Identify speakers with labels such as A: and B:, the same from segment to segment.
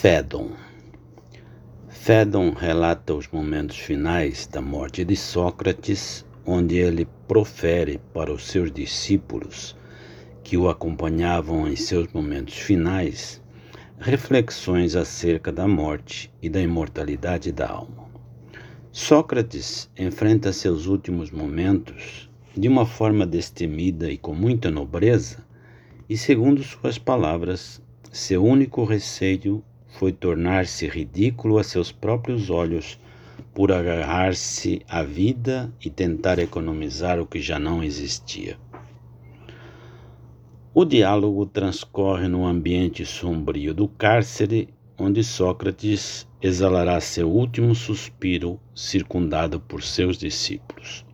A: Fédon Fédon relata os momentos finais da morte de Sócrates, onde ele profere para os seus discípulos que o acompanhavam em seus momentos finais reflexões acerca da morte e da imortalidade da alma. Sócrates enfrenta seus últimos momentos de uma forma destemida e com muita nobreza, e segundo suas palavras, seu único receio foi tornar-se ridículo a seus próprios olhos por agarrar-se à vida e tentar economizar o que já não existia. O diálogo transcorre no ambiente sombrio do cárcere, onde Sócrates exalará seu último suspiro, circundado por seus discípulos.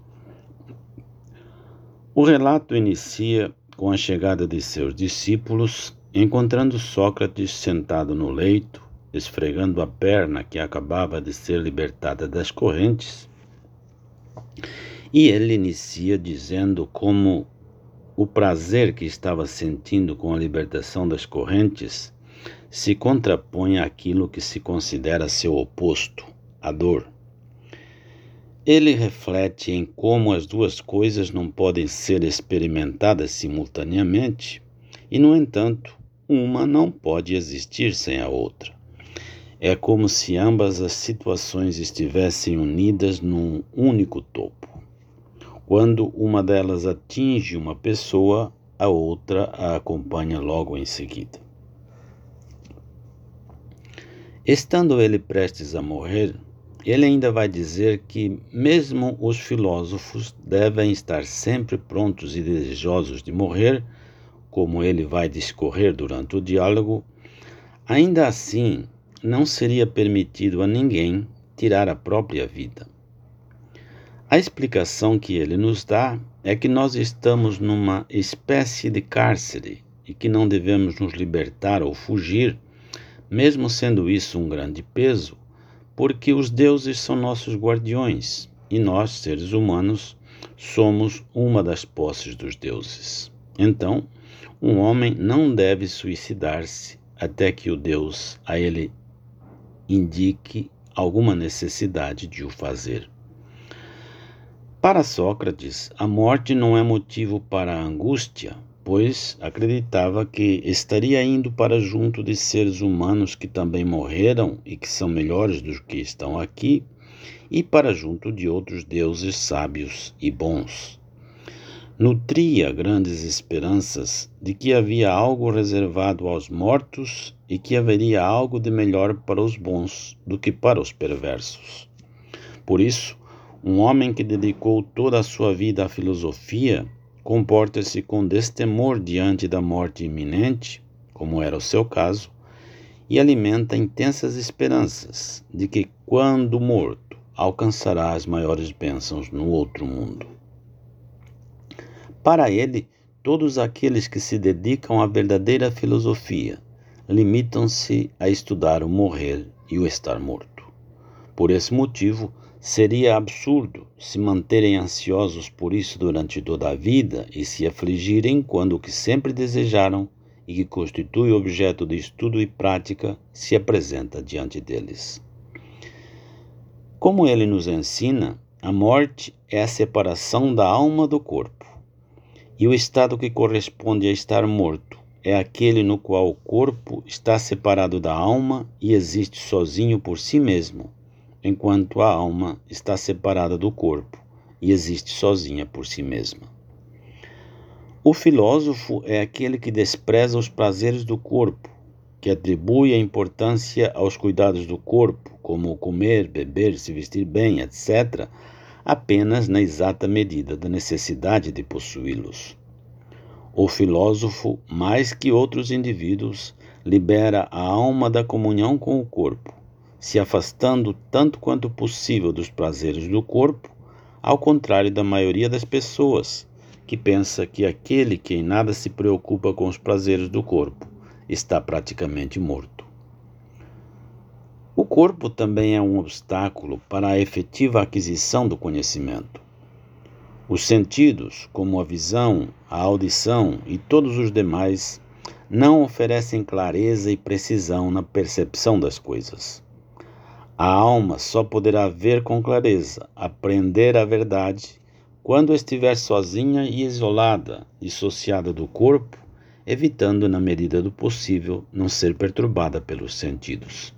A: O relato inicia com a chegada de seus discípulos Encontrando Sócrates sentado no leito, esfregando a perna que acabava de ser libertada das correntes, e ele inicia dizendo como o prazer que estava sentindo com a libertação das correntes se contrapõe àquilo que se considera seu oposto, a dor. Ele reflete em como as duas coisas não podem ser experimentadas simultaneamente, e, no entanto, uma não pode existir sem a outra. É como se ambas as situações estivessem unidas num único topo. Quando uma delas atinge uma pessoa, a outra a acompanha logo em seguida. Estando ele prestes a morrer, ele ainda vai dizer que, mesmo os filósofos devem estar sempre prontos e desejosos de morrer, como ele vai discorrer durante o diálogo, ainda assim não seria permitido a ninguém tirar a própria vida. A explicação que ele nos dá é que nós estamos numa espécie de cárcere e que não devemos nos libertar ou fugir, mesmo sendo isso um grande peso, porque os deuses são nossos guardiões e nós, seres humanos, somos uma das posses dos deuses. Então, um homem não deve suicidar-se até que o Deus a ele indique alguma necessidade de o fazer. Para Sócrates, a morte não é motivo para angústia, pois acreditava que estaria indo para junto de seres humanos que também morreram e que são melhores do que estão aqui, e para junto de outros deuses sábios e bons nutria grandes esperanças de que havia algo reservado aos mortos e que haveria algo de melhor para os bons do que para os perversos. Por isso, um homem que dedicou toda a sua vida à filosofia comporta-se com destemor diante da morte iminente, como era o seu caso, e alimenta intensas esperanças de que, quando morto, alcançará as maiores bênçãos no outro mundo. Para ele, todos aqueles que se dedicam à verdadeira filosofia limitam-se a estudar o morrer e o estar morto. Por esse motivo, seria absurdo se manterem ansiosos por isso durante toda a vida e se afligirem quando o que sempre desejaram e que constitui objeto de estudo e prática se apresenta diante deles. Como ele nos ensina, a morte é a separação da alma do corpo. E o estado que corresponde a estar morto é aquele no qual o corpo está separado da alma e existe sozinho por si mesmo, enquanto a alma está separada do corpo e existe sozinha por si mesma. O filósofo é aquele que despreza os prazeres do corpo, que atribui a importância aos cuidados do corpo, como comer, beber, se vestir bem, etc., apenas na exata medida da necessidade de possuí-los. O filósofo, mais que outros indivíduos, libera a alma da comunhão com o corpo, se afastando tanto quanto possível dos prazeres do corpo, ao contrário da maioria das pessoas, que pensa que aquele que em nada se preocupa com os prazeres do corpo está praticamente morto. Corpo também é um obstáculo para a efetiva aquisição do conhecimento. Os sentidos, como a visão, a audição e todos os demais, não oferecem clareza e precisão na percepção das coisas. A alma só poderá ver com clareza, aprender a verdade, quando estiver sozinha e isolada, dissociada do corpo, evitando, na medida do possível, não ser perturbada pelos sentidos.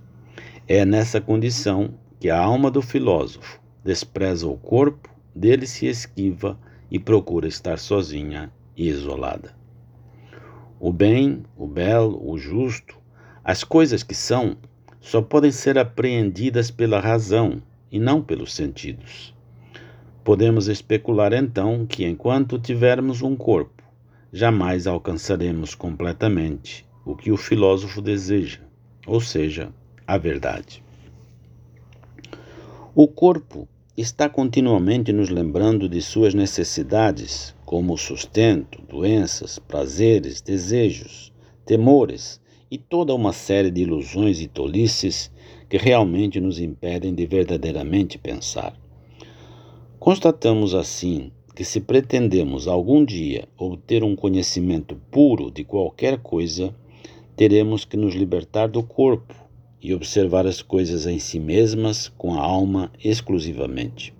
A: É nessa condição que a alma do filósofo despreza o corpo, dele se esquiva e procura estar sozinha e isolada. O bem, o belo, o justo, as coisas que são, só podem ser apreendidas pela razão e não pelos sentidos. Podemos especular então que enquanto tivermos um corpo, jamais alcançaremos completamente o que o filósofo deseja, ou seja, a verdade. O corpo está continuamente nos lembrando de suas necessidades, como sustento, doenças, prazeres, desejos, temores e toda uma série de ilusões e tolices que realmente nos impedem de verdadeiramente pensar. Constatamos assim que, se pretendemos algum dia obter um conhecimento puro de qualquer coisa, teremos que nos libertar do corpo e observar as coisas em si mesmas com a alma exclusivamente.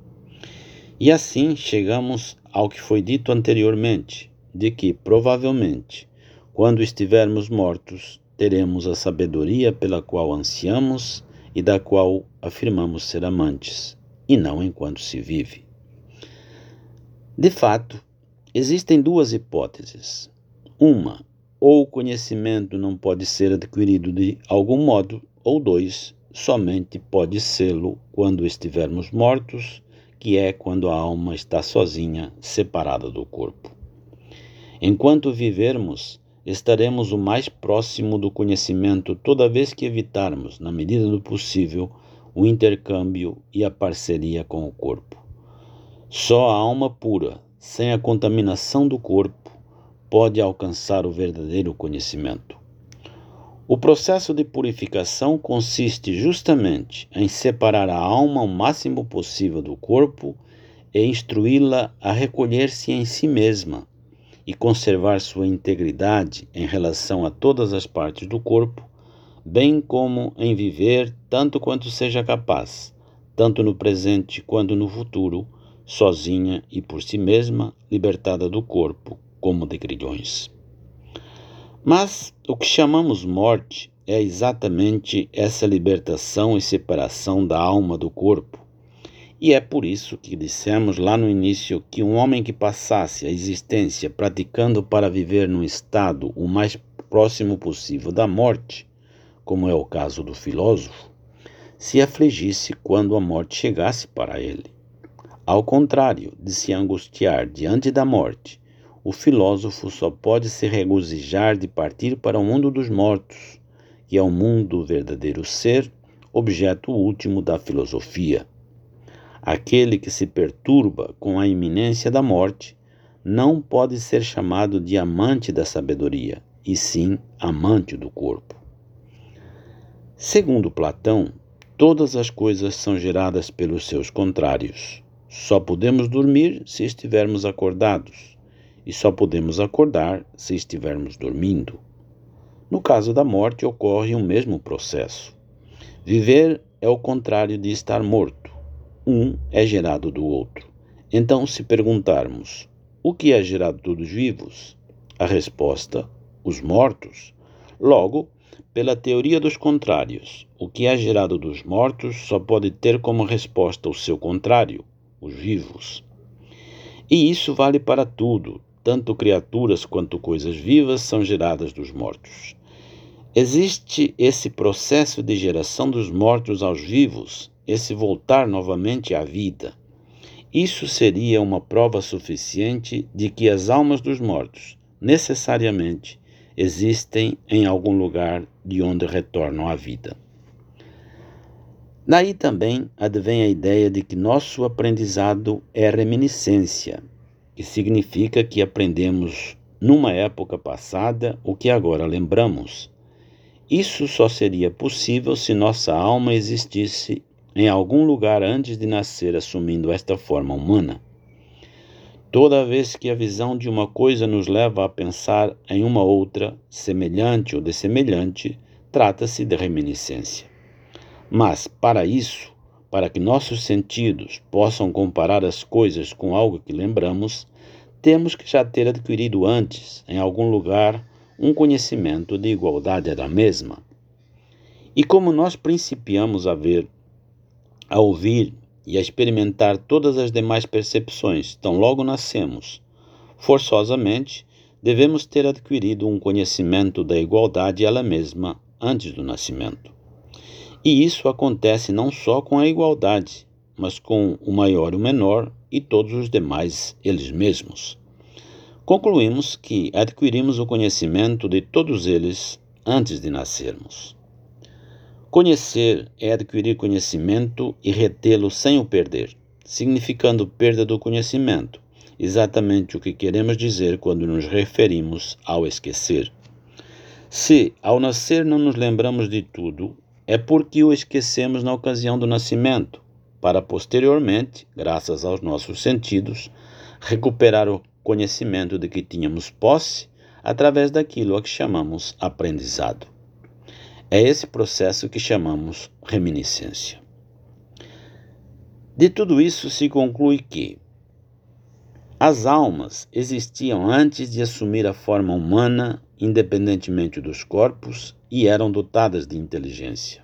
A: E assim chegamos ao que foi dito anteriormente, de que, provavelmente, quando estivermos mortos, teremos a sabedoria pela qual ansiamos e da qual afirmamos ser amantes, e não enquanto se vive. De fato, existem duas hipóteses. Uma, ou o conhecimento não pode ser adquirido de algum modo, ou dois, somente pode sê-lo quando estivermos mortos, que é quando a alma está sozinha, separada do corpo. Enquanto vivermos, estaremos o mais próximo do conhecimento toda vez que evitarmos, na medida do possível, o intercâmbio e a parceria com o corpo. Só a alma pura, sem a contaminação do corpo, pode alcançar o verdadeiro conhecimento. O processo de purificação consiste justamente em separar a alma o máximo possível do corpo e instruí-la a recolher-se em si mesma e conservar sua integridade em relação a todas as partes do corpo, bem como em viver tanto quanto seja capaz, tanto no presente quanto no futuro, sozinha e por si mesma, libertada do corpo, como de grilhões. Mas o que chamamos morte é exatamente essa libertação e separação da alma do corpo. E é por isso que dissemos lá no início que um homem que passasse a existência praticando para viver num estado o mais próximo possível da morte, como é o caso do filósofo, se afligisse quando a morte chegasse para ele. Ao contrário de se angustiar diante da morte, o filósofo só pode se regozijar de partir para o mundo dos mortos, que é o mundo do verdadeiro ser, objeto último da filosofia. Aquele que se perturba com a iminência da morte não pode ser chamado de amante da sabedoria, e sim amante do corpo. Segundo Platão, todas as coisas são geradas pelos seus contrários. Só podemos dormir se estivermos acordados, e só podemos acordar se estivermos dormindo. No caso da morte, ocorre o mesmo processo. Viver é o contrário de estar morto. Um é gerado do outro. Então, se perguntarmos o que é gerado dos vivos, a resposta, os mortos. Logo, pela teoria dos contrários, o que é gerado dos mortos só pode ter como resposta o seu contrário, os vivos. E isso vale para tudo, tanto criaturas quanto coisas vivas são geradas dos mortos. Existe esse processo de geração dos mortos aos vivos, esse voltar novamente à vida. Isso seria uma prova suficiente de que as almas dos mortos, necessariamente, existem em algum lugar de onde retornam à vida. Daí também advém a ideia de que nosso aprendizado é reminiscência, que significa que aprendemos numa época passada o que agora lembramos. Isso só seria possível se nossa alma existisse em algum lugar antes de nascer assumindo esta forma humana. Toda vez que a visão de uma coisa nos leva a pensar em uma outra, semelhante ou dessemelhante, trata-se de reminiscência. Mas, para isso, para que nossos sentidos possam comparar as coisas com algo que lembramos, temos que já ter adquirido antes, em algum lugar, um conhecimento de igualdade da mesma. E como nós principiamos a ver, a ouvir e a experimentar todas as demais percepções tão logo nascemos, forçosamente devemos ter adquirido um conhecimento da igualdade ela mesma antes do nascimento. E isso acontece não só com a igualdade, mas com o maior e o menor e todos os demais eles mesmos. Concluímos que adquirimos o conhecimento de todos eles antes de nascermos. Conhecer é adquirir conhecimento e retê-lo sem o perder, significando perda do conhecimento, exatamente o que queremos dizer quando nos referimos ao esquecer. Se, ao nascer, não nos lembramos de tudo, é porque o esquecemos na ocasião do nascimento, para posteriormente, graças aos nossos sentidos, recuperar o conhecimento de que tínhamos posse através daquilo a que chamamos aprendizado. É esse processo que chamamos reminiscência. De tudo isso se conclui que as almas existiam antes de assumir a forma humana, independentemente dos corpos, e eram dotadas de inteligência.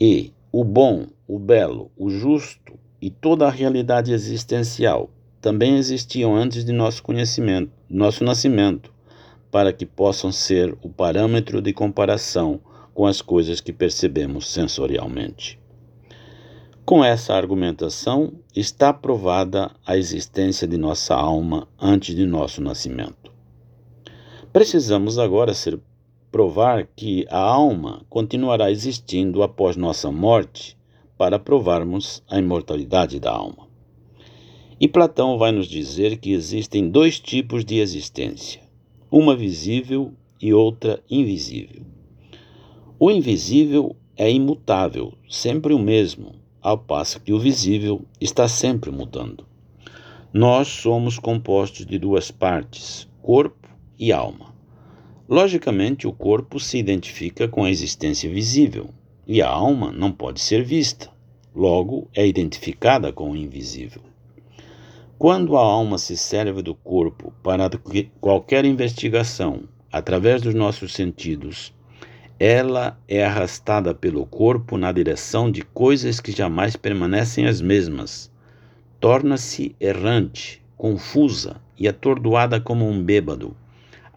A: E o bom, o belo, o justo e toda a realidade existencial também existiam antes de nosso conhecimento, nosso nascimento, para que possam ser o parâmetro de comparação com as coisas que percebemos sensorialmente. Com essa argumentação, está provada a existência de nossa alma antes de nosso nascimento. Precisamos agora ser provar que a alma continuará existindo após nossa morte para provarmos a imortalidade da alma. E Platão vai nos dizer que existem dois tipos de existência: uma visível e outra invisível. O invisível é imutável, sempre o mesmo, ao passo que o visível está sempre mudando. Nós somos compostos de duas partes, corpo e alma. Logicamente, o corpo se identifica com a existência visível e a alma não pode ser vista, logo é identificada com o invisível. Quando a alma se serve do corpo para qualquer investigação através dos nossos sentidos, ela é arrastada pelo corpo na direção de coisas que jamais permanecem as mesmas. Torna-se errante, confusa e atordoada como um bêbado,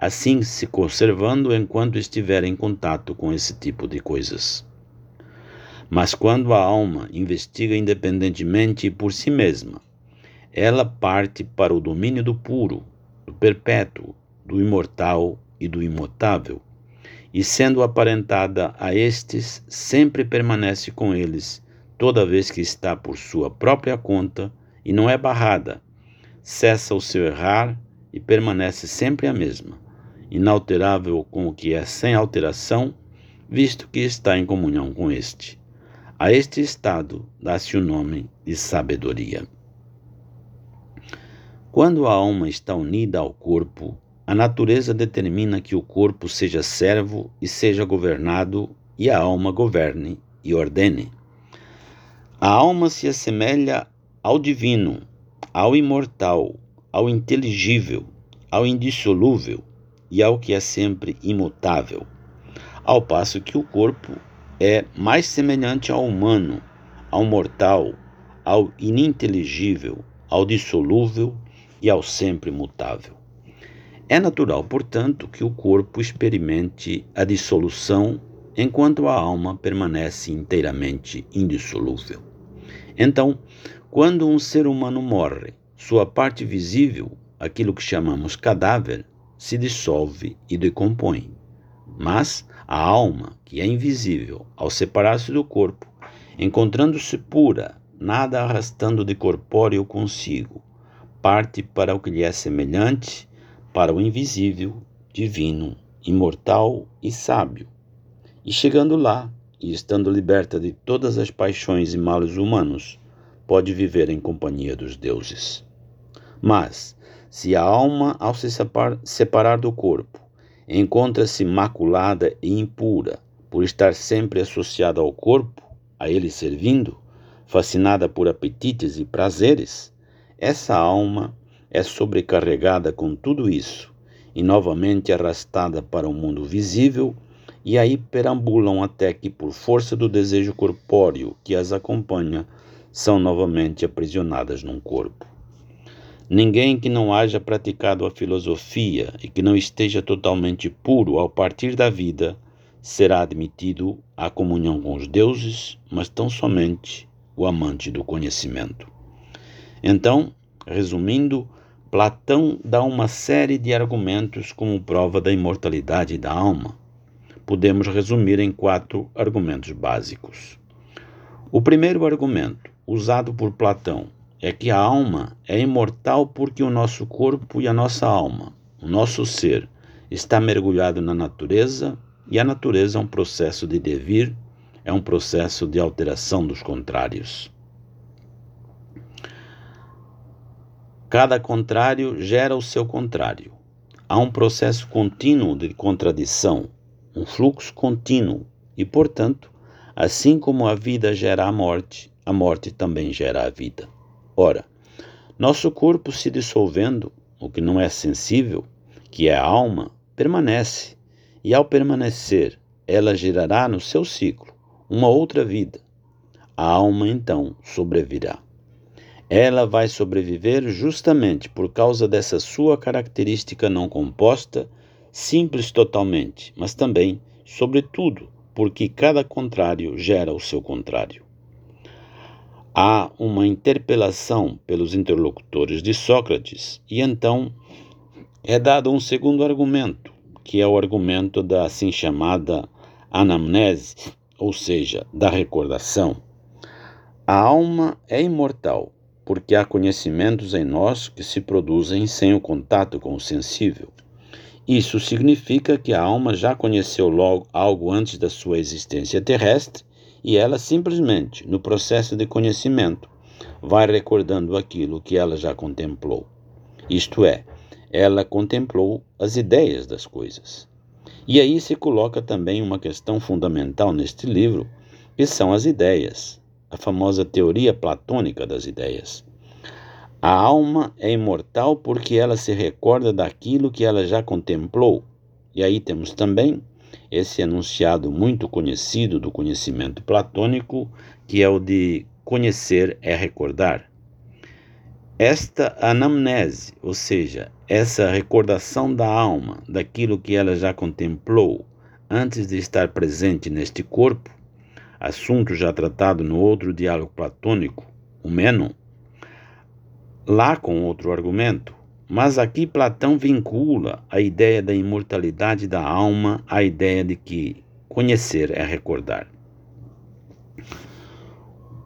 A: assim se conservando enquanto estiver em contato com esse tipo de coisas. Mas quando a alma investiga independentemente e por si mesma, ela parte para o domínio do puro, do perpétuo, do imortal e do imutável, e sendo aparentada a estes, sempre permanece com eles, toda vez que está por sua própria conta e não é barrada, cessa o seu errar e permanece sempre a mesma, inalterável com o que é sem alteração, visto que está em comunhão com este. A este estado dá-se o nome de sabedoria. Quando a alma está unida ao corpo, a natureza determina que o corpo seja servo e seja governado, e a alma governe e ordene. A alma se assemelha ao divino, ao imortal, ao inteligível, ao indissolúvel e ao que é sempre imutável, ao passo que o corpo é mais semelhante ao humano, ao mortal, ao ininteligível, ao dissolúvel e ao sempre mutável. É natural, portanto, que o corpo experimente a dissolução enquanto a alma permanece inteiramente indissolúvel. Então, quando um ser humano morre, sua parte visível, aquilo que chamamos cadáver, se dissolve e decompõe. Mas a alma, que é invisível, ao separar-se do corpo, encontrando-se pura, nada arrastando de corpóreo consigo, parte para o que lhe é semelhante, para o invisível, divino, imortal e sábio. E chegando lá, e estando liberta de todas as paixões e males humanos, pode viver em companhia dos deuses. Mas, se a alma, ao se separar do corpo, encontra-se maculada e impura, por estar sempre associada ao corpo, a ele servindo, fascinada por apetites e prazeres, essa alma é sobrecarregada com tudo isso e novamente arrastada para o mundo visível, e aí perambulam até que, por força do desejo corpóreo que as acompanha, são novamente aprisionadas num corpo. Ninguém que não haja praticado a filosofia e que não esteja totalmente puro ao partir da vida será admitido à comunhão com os deuses, mas tão somente o amante do conhecimento. Então, resumindo, Platão dá uma série de argumentos como prova da imortalidade da alma. Podemos resumir em quatro argumentos básicos. O primeiro argumento, usado por Platão, é que a alma é imortal porque o nosso corpo e a nossa alma, o nosso ser, está mergulhado na natureza e a natureza é um processo de devir, é um processo de alteração dos contrários. Cada contrário gera o seu contrário. Há um processo contínuo de contradição, um fluxo contínuo, e, portanto, assim como a vida gera a morte, a morte também gera a vida. Ora, nosso corpo se dissolvendo, o que não é sensível, que é a alma, permanece, e ao permanecer, ela gerará no seu ciclo uma outra vida. A alma então sobrevirá. Ela vai sobreviver justamente por causa dessa sua característica não composta, simples totalmente, mas também, sobretudo, porque cada contrário gera o seu contrário. Há uma interpelação pelos interlocutores de Sócrates, e então é dado um segundo argumento, que é o argumento da assim chamada anamnese, ou seja, da recordação. A alma é imortal porque há conhecimentos em nós que se produzem sem o contato com o sensível. Isso significa que a alma já conheceu logo algo antes da sua existência terrestre e ela simplesmente, no processo de conhecimento, vai recordando aquilo que ela já contemplou. Isto é, ela contemplou as ideias das coisas. E aí se coloca também uma questão fundamental neste livro, que são as ideias a famosa teoria platônica das ideias. A alma é imortal porque ela se recorda daquilo que ela já contemplou. E aí temos também esse enunciado muito conhecido do conhecimento platônico, que é o de conhecer é recordar. Esta anamnese, ou seja, essa recordação da alma daquilo que ela já contemplou antes de estar presente neste corpo, assunto já tratado no outro diálogo platônico, o Menon, lá com outro argumento, mas aqui Platão vincula a ideia da imortalidade da alma à ideia de que conhecer é recordar.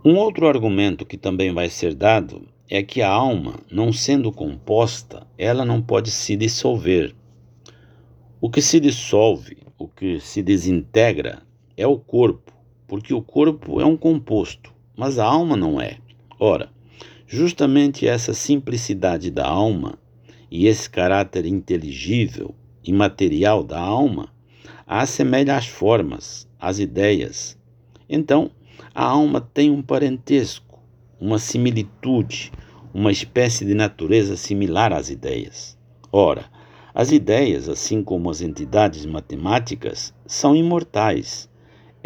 A: Um outro argumento que também vai ser dado é que a alma, não sendo composta, ela não pode se dissolver. O que se dissolve, o que se desintegra, é o corpo, porque o corpo é um composto, mas a alma não é. Ora, justamente essa simplicidade da alma e esse caráter inteligível, imaterial da alma, a assemelha às formas, às ideias. Então, a alma tem um parentesco, uma similitude, uma espécie de natureza similar às ideias. Ora, as ideias, assim como as entidades matemáticas, são imortais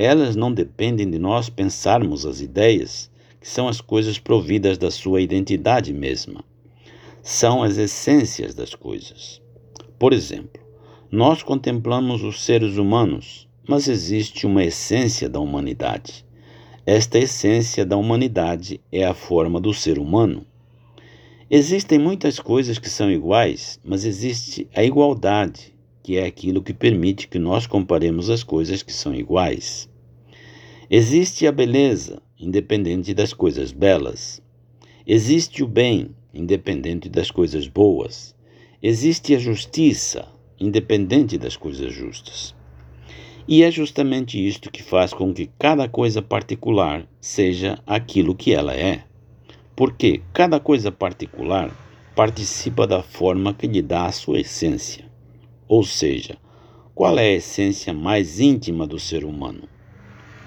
A: elas não dependem de nós pensarmos as ideias, que são as coisas providas da sua identidade mesma. São as essências das coisas. Por exemplo, nós contemplamos os seres humanos, mas existe uma essência da humanidade. Esta essência da humanidade é a forma do ser humano. Existem muitas coisas que são iguais, mas existe a igualdade, que é aquilo que permite que nós comparemos as coisas que são iguais. Existe a beleza, independente das coisas belas. Existe o bem, independente das coisas boas. Existe a justiça, independente das coisas justas. E é justamente isto que faz com que cada coisa particular seja aquilo que ela é. Porque cada coisa particular participa da forma que lhe dá a sua essência. Ou seja, qual é a essência mais íntima do ser humano?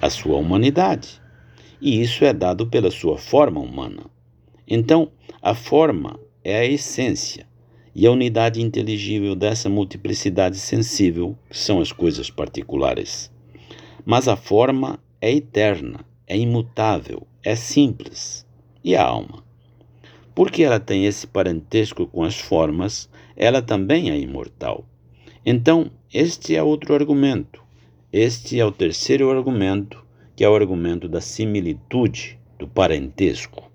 A: A sua humanidade. E isso é dado pela sua forma humana. Então, a forma é a essência e a unidade inteligível dessa multiplicidade sensível, são as coisas particulares. Mas a forma é eterna, é imutável, é simples. E a alma? Porque ela tem esse parentesco com as formas, ela também é imortal. Então, este é outro argumento. Este é o terceiro argumento, que é o argumento da similitude, do parentesco.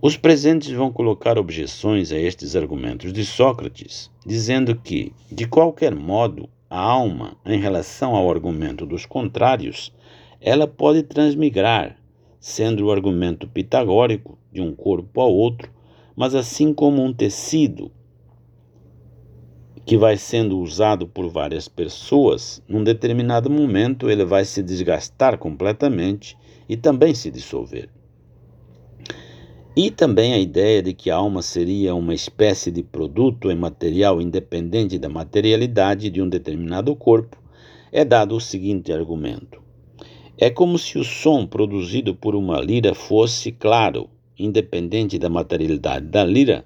A: Os presentes vão colocar objeções a estes argumentos de Sócrates, dizendo que, de qualquer modo, a alma, em relação ao argumento dos contrários, ela pode transmigrar, sendo o argumento pitagórico de um corpo ao outro, mas assim como um tecido que vai sendo usado por várias pessoas, num determinado momento ele vai se desgastar completamente e também se dissolver. E também a ideia de que a alma seria uma espécie de produto material independente da materialidade de um determinado corpo é dado o seguinte argumento: é como se o som produzido por uma lira fosse, claro, independente da materialidade da lira,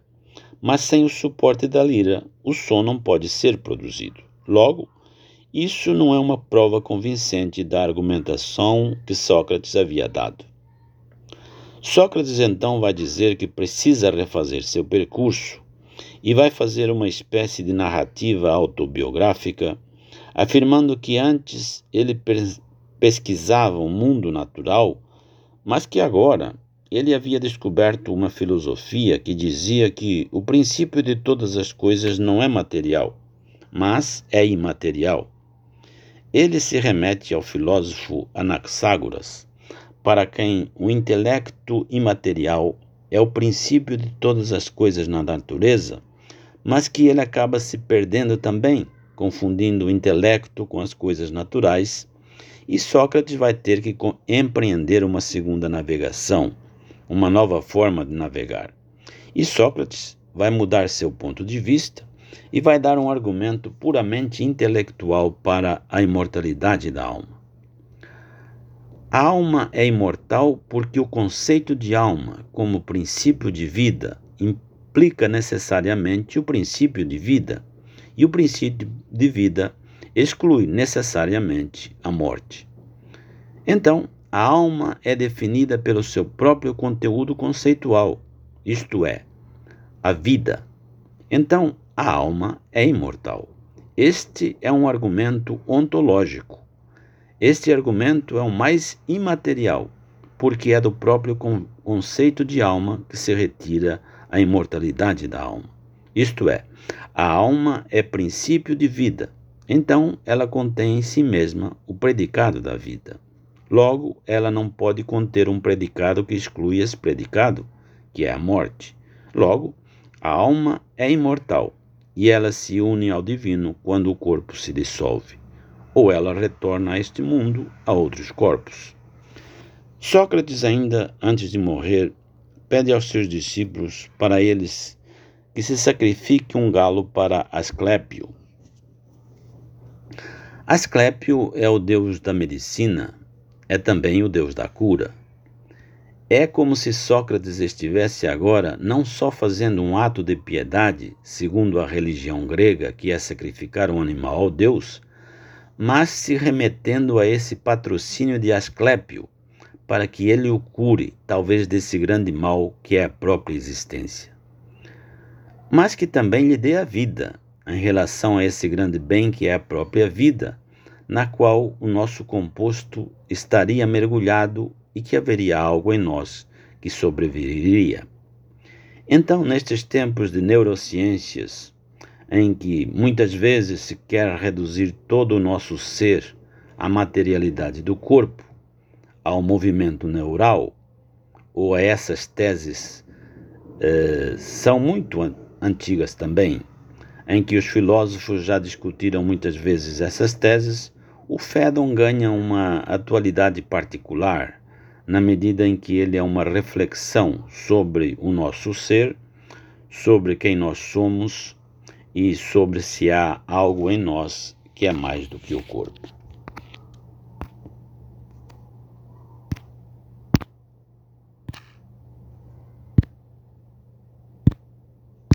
A: mas sem o suporte da lira, o som não pode ser produzido. Logo, isso não é uma prova convincente da argumentação que Sócrates havia dado. Sócrates então vai dizer que precisa refazer seu percurso e vai fazer uma espécie de narrativa autobiográfica, afirmando que antes ele pesquisava o mundo natural, mas que agora ele havia descoberto uma filosofia que dizia que o princípio de todas as coisas não é material, mas é imaterial. Ele se remete ao filósofo Anaxágoras, para quem o intelecto imaterial é o princípio de todas as coisas na natureza, mas que ele acaba se perdendo também, confundindo o intelecto com as coisas naturais, e Sócrates vai ter que empreender uma segunda navegação, uma nova forma de navegar. E Sócrates vai mudar seu ponto de vista e vai dar um argumento puramente intelectual para a imortalidade da alma. A alma é imortal porque o conceito de alma como princípio de vida implica necessariamente o princípio de vida, e o princípio de vida exclui necessariamente a morte. Então, a alma é definida pelo seu próprio conteúdo conceitual, isto é, a vida. Então, a alma é imortal. Este é um argumento ontológico este argumento é o mais imaterial, porque é do próprio conceito de alma que se retira a imortalidade da alma. Isto é, a alma é princípio de vida, então ela contém em si mesma o predicado da vida. Logo, ela não pode conter um predicado que exclui esse predicado, que é a morte. Logo, a alma é imortal e ela se une ao divino quando o corpo se dissolve ou ela retorna a este mundo a outros corpos. Sócrates, ainda antes de morrer, pede aos seus discípulos para eles que se sacrifique um galo para Asclépio. Asclépio é o deus da medicina, é também o deus da cura. É como se Sócrates estivesse agora não só fazendo um ato de piedade, segundo a religião grega, que é sacrificar um animal ao deus, mas se remetendo a esse patrocínio de Asclépio, para que ele o cure, talvez desse grande mal que é a própria existência. Mas que também lhe dê a vida, em relação a esse grande bem que é a própria vida, na qual o nosso composto estaria mergulhado e que haveria algo em nós que sobreviveria. Então, nestes tempos de neurociências, em que muitas vezes se quer reduzir todo o nosso ser à materialidade do corpo, ao movimento neural, ou a essas teses, eh, são muito antigas também, em que os filósofos já discutiram muitas vezes essas teses, o Fedon ganha uma atualidade particular na medida em que ele é uma reflexão sobre o nosso ser sobre quem nós somos e sobre se há algo em nós que é mais do que o corpo.